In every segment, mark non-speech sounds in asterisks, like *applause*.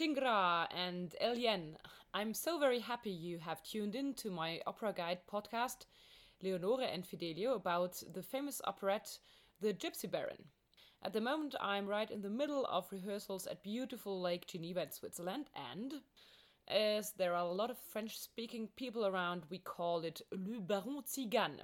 Chingra and Elien. I'm so very happy you have tuned in to my Opera Guide podcast, Leonore and Fidelio, about the famous operette The Gypsy Baron. At the moment, I'm right in the middle of rehearsals at beautiful Lake Geneva in Switzerland, and as there are a lot of French speaking people around, we call it Le Baron Tzigane.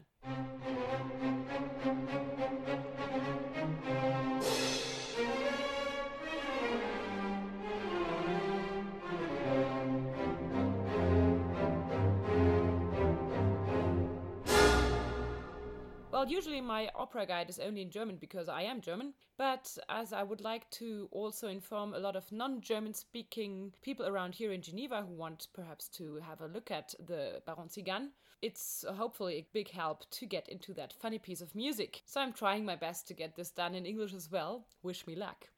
Well, usually my opera guide is only in German because I am German, but as I would like to also inform a lot of non German speaking people around here in Geneva who want perhaps to have a look at the Baron Tzigane, it's hopefully a big help to get into that funny piece of music. So I'm trying my best to get this done in English as well. Wish me luck.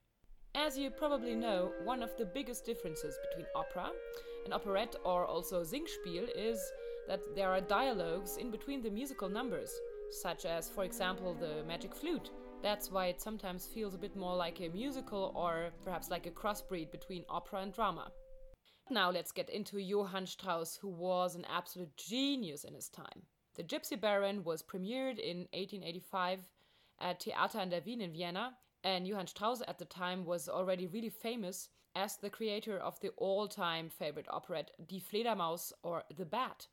As you probably know, one of the biggest differences between opera and operette or also Singspiel is that there are dialogues in between the musical numbers such as, for example, the magic flute. That's why it sometimes feels a bit more like a musical or perhaps like a crossbreed between opera and drama. Now let's get into Johann Strauss, who was an absolute genius in his time. The Gypsy Baron was premiered in 1885 at Theater an der Wien in Vienna, and Johann Strauss at the time was already really famous as the creator of the all time favorite operette Die Fledermaus or The Bat.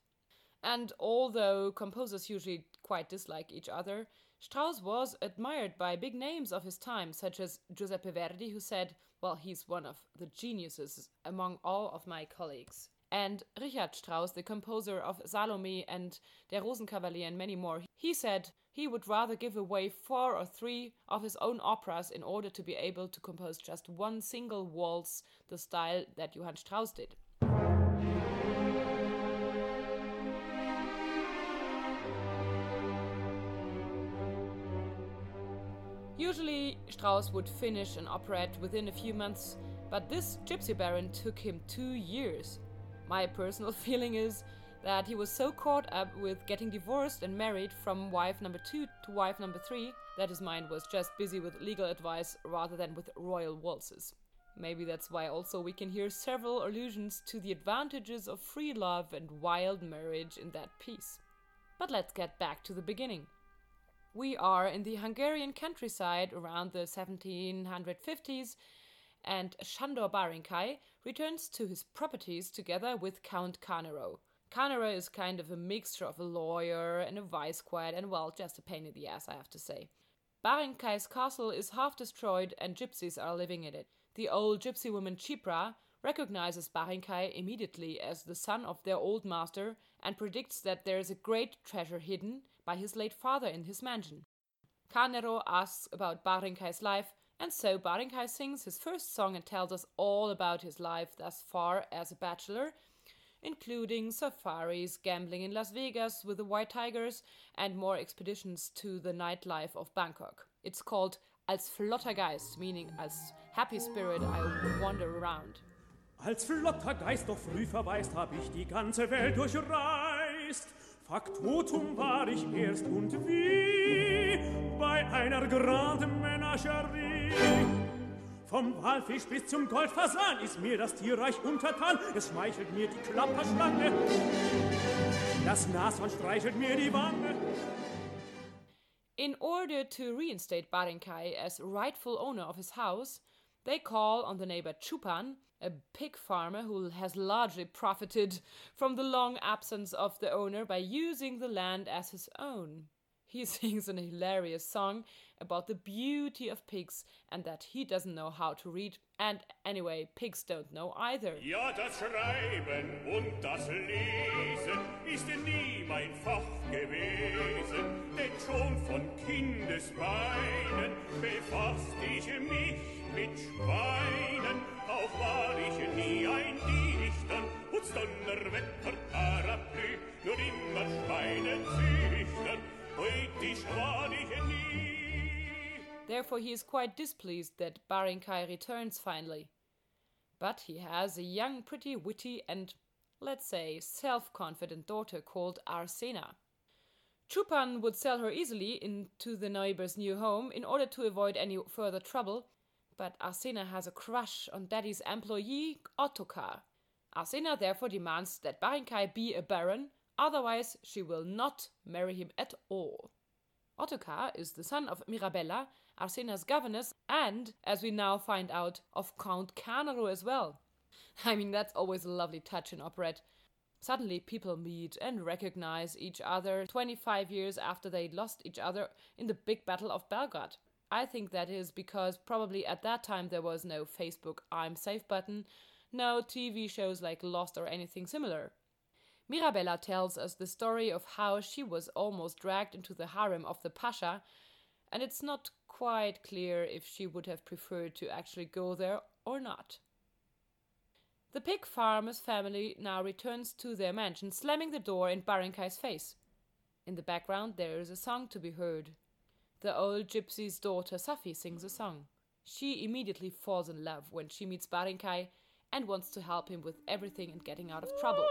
And although composers usually quite dislike each other, Strauss was admired by big names of his time, such as Giuseppe Verdi, who said, Well, he's one of the geniuses among all of my colleagues. And Richard Strauss, the composer of Salome and Der Rosenkavalier and many more, he said he would rather give away four or three of his own operas in order to be able to compose just one single waltz, the style that Johann Strauss did. Usually, Strauss would finish an operette within a few months, but this Gypsy Baron took him two years. My personal *laughs* feeling is that he was so caught up with getting divorced and married from wife number two to wife number three that his mind was just busy with legal advice rather than with royal waltzes. Maybe that's why also we can hear several allusions to the advantages of free love and wild marriage in that piece. But let's get back to the beginning. We are in the Hungarian countryside around the 1750s, and Sándor Báránkai returns to his properties together with Count Carnero. Carnero is kind of a mixture of a lawyer and a vice squad, and well, just a pain in the ass, I have to say. Baránkai's castle is half destroyed, and gypsies are living in it. The old gypsy woman Chipra recognizes Báránkai immediately as the son of their old master and predicts that there is a great treasure hidden by his late father in his mansion. Carnero asks about Báránkai's life, and so Báránkai sings his first song and tells us all about his life thus far as a bachelor, including safaris, gambling in Las Vegas with the White Tigers, and more expeditions to the nightlife of Bangkok. It's called Als flotter Geist, meaning as happy spirit I wander around. Als flotter Geist doch früh verweist, hab ich die ganze Welt durchreist. Faktotum war ich erst und wie bei einer granden Menagerie. Vom Walfisch bis zum Goldfasan ist mir das Tierreich untertan. Es schmeichelt mir die Klapperschlange. Das Nashorn streichelt mir die Wange. In order to reinstate Báránkai as rightful owner of his house, they call on the neighbor Chupan, a pig farmer who has largely profited from the long absence of the owner by using the land as his own. He *laughs* sings an hilarious song about the beauty of pigs and that he doesn't know how to read. And anyway, pigs don't know either. Ja, das Schreiben und das Lesen ist nie mein Fach gewesen, denn schon von Kindesbeinen befasst ich mich mit Schweinen. War ich nie ein Dichter, Putz, Donnerwetter, nur immer Schweine züchtern. Therefore, he is quite displeased that Báránkai returns finally. But he has a young, pretty, witty, and, let's say, self confident daughter called Arsena. Chupan would sell her easily into the neighbor's new home in order to avoid any further trouble, but Arsena has a crush on Daddy's employee, Ottokar. Arsena therefore demands that Barinkai be a baron, otherwise, she will not marry him at all. Ottokar is the son of Mirabella, Arsena's governess, and, as we now find out, of Count Carnero as well. *laughs* I mean, that's always a lovely touch in operette. Suddenly, people meet and recognize each other 25 years after they lost each other in the big battle of Belgrade. I think that is because probably at that time there was no Facebook I'm safe button, no TV shows like Lost or anything similar. Mirabella tells us the story of how she was almost dragged into the harem of the Pasha, and it's not quite clear if she would have preferred to actually go there or not. The pig farmer's family now returns to their mansion, slamming the door in Barinkai's face. In the background, there is a song to be heard. The old gypsy's daughter Safi sings a song. She immediately falls in love when she meets Barinkai and wants to help him with everything and getting out of trouble.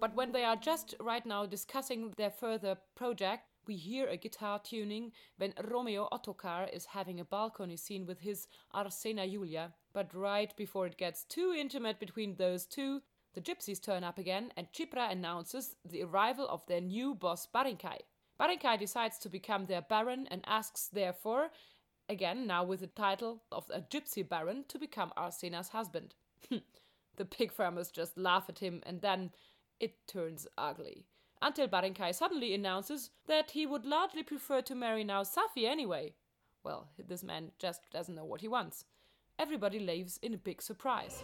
But when they are just right now discussing their further project, we hear a guitar tuning when Romeo Ottokar is having a balcony scene with his Arsena Julia. But right before it gets too intimate between those two, the gypsies turn up again and Chipra announces the arrival of their new boss Barinkai. Barinkai decides to become their baron and asks, therefore, again now with the title of a gypsy baron, to become Arsena's husband. *laughs* the pig farmers just laugh at him and then it turns ugly. Until Barinkai suddenly announces that he would largely prefer to marry now Safi anyway. Well, this man just doesn't know what he wants. Everybody leaves in a big surprise.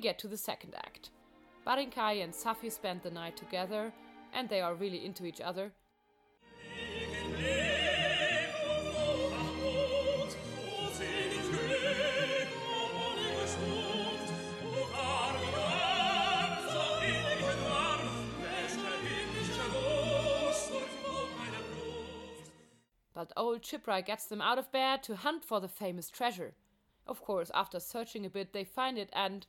We get to the second act. Barinkai and Safi spend the night together, and they are really into each other. But old Chipra gets them out of bed to hunt for the famous treasure. Of course, after searching a bit, they find it and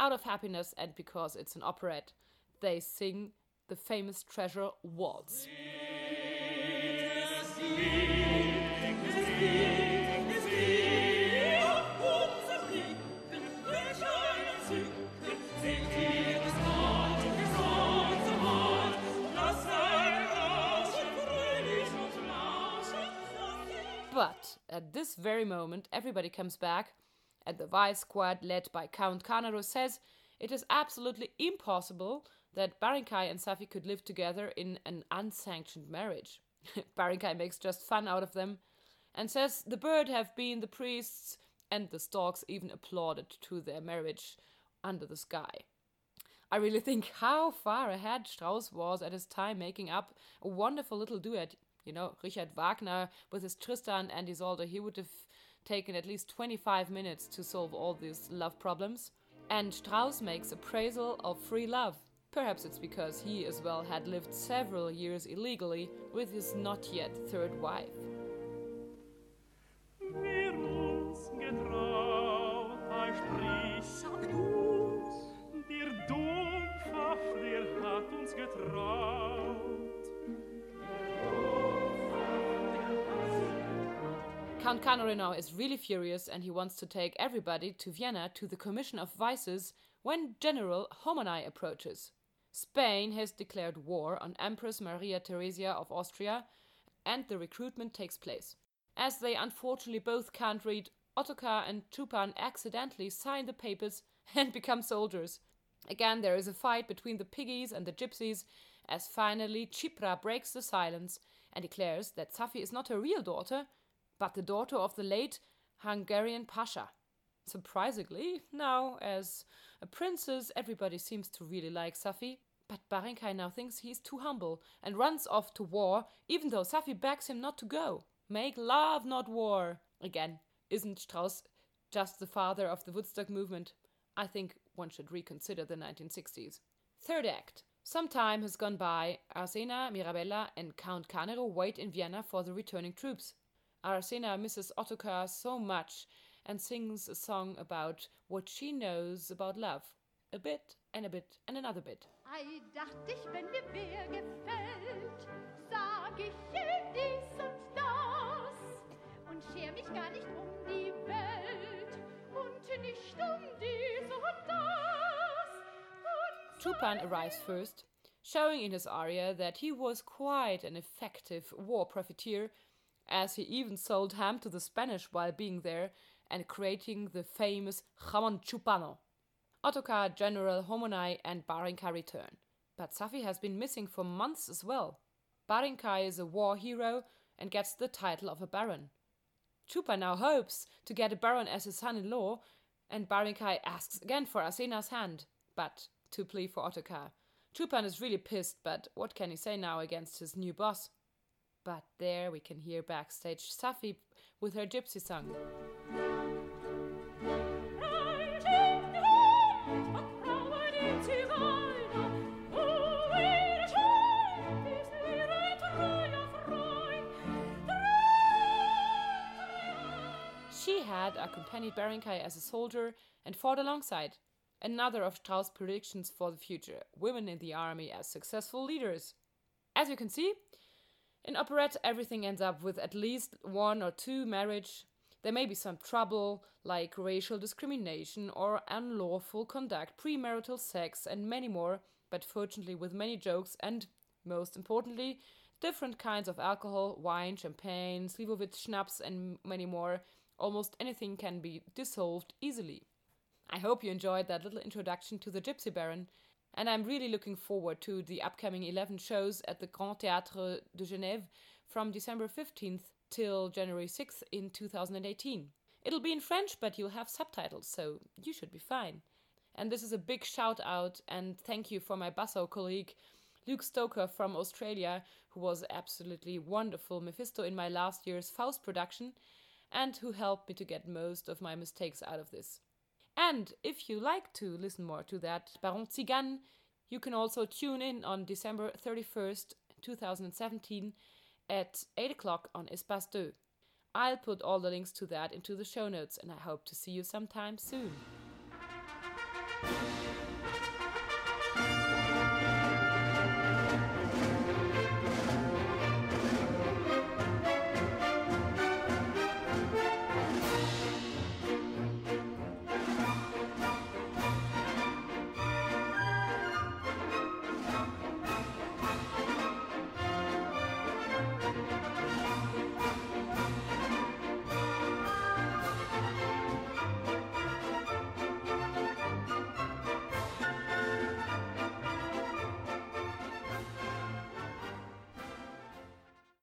out of happiness and because it's an operette, they sing the famous treasure waltz. But at this very moment, everybody comes back and the vice squad led by Count Carnero says it is absolutely impossible that Barinkai and Safi could live together in an unsanctioned marriage. *laughs* Barinkai makes just fun out of them and says the bird have been the priests and the storks even applauded to their marriage under the sky. I really think how far ahead Strauss was at his time making up a wonderful little duet. You know, Richard Wagner with his Tristan and Isolde, he would have taken at least 25 minutes to solve all these love problems. And Strauss makes appraisal of free love. Perhaps it's because he as well had lived several years illegally with his not yet third wife. Count Canarino is really furious and he wants to take everybody to Vienna to the Commission of Vices when General Homonai approaches. Spain has declared war on Empress Maria Theresia of Austria and the recruitment takes place. As they unfortunately both can't read, Ottokar and Chupan accidentally sign the papers *laughs* and become soldiers. Again, there is a fight between the piggies and the gypsies, as finally Chipra breaks the silence and declares that Safi is not her real daughter, but the daughter of the late Hungarian Pasha. Surprisingly, now, as a princess, everybody seems to really like Safi. But Barenkai now thinks he's too humble and runs off to war, even though Safi begs him not to go. Make love, not war. Again, isn't Strauss just the father of the Woodstock movement? I think one should reconsider the 1960s. Third act. Some time has gone by. Arsena, Mirabella, and Count Carnero wait in Vienna for the returning troops. Arsena misses Ottokar so much and sings a song about what she knows about love. A bit and a bit and another bit. Ei, dacht ich, wenn mir wer gefällt, sag ich ihm dies und das und scher mich gar nicht um die Welt und nicht um dies und das. Chupan arrives first, showing in his aria that he was quite an effective war profiteer, as he even sold ham to the Spanish while being there and creating the famous jamon chupano. Ottokar, General Homonai, and Barinka return. But Safi has been missing for months as well. Barinkai is a war hero and gets the title of a baron. Chupa now hopes to get a baron as his son in law, and Barinkai asks again for Arsena's hand, but to plea for Ottokar. Chupan is really pissed, but what can he say now against his new boss? But there we can hear backstage Safi with her gypsy song. She had accompanied Barenkai as a soldier and fought alongside. Another of Strauss' predictions for the future women in the army as successful leaders. As you can see, in operette, everything ends up with at least one or two marriage. There may be some trouble, like racial discrimination or unlawful conduct, premarital sex, and many more, but fortunately with many jokes and, most importantly, different kinds of alcohol, wine, champagne, Slivovitz schnapps, and many more. Almost anything can be dissolved easily. I hope you enjoyed that little introduction to the Gypsy Baron, and I'm really looking forward to the upcoming 11 shows at the Grand Théâtre de Genève from December 15th till January 6th in 2018. It'll be in French, but you'll have subtitles, so you should be fine. And this is a big shout out and thank you for my basso colleague Luke Stoker from Australia, who was absolutely wonderful Mephisto in my last year's Faust production and who helped me to get most of my mistakes out of this. And if you like to listen more to that Baron Tzigane, you can also tune in on December 31st, 2017 at 8 o'clock on Espace 2. I'll put all the links to that into the show notes and I hope to see you sometime soon.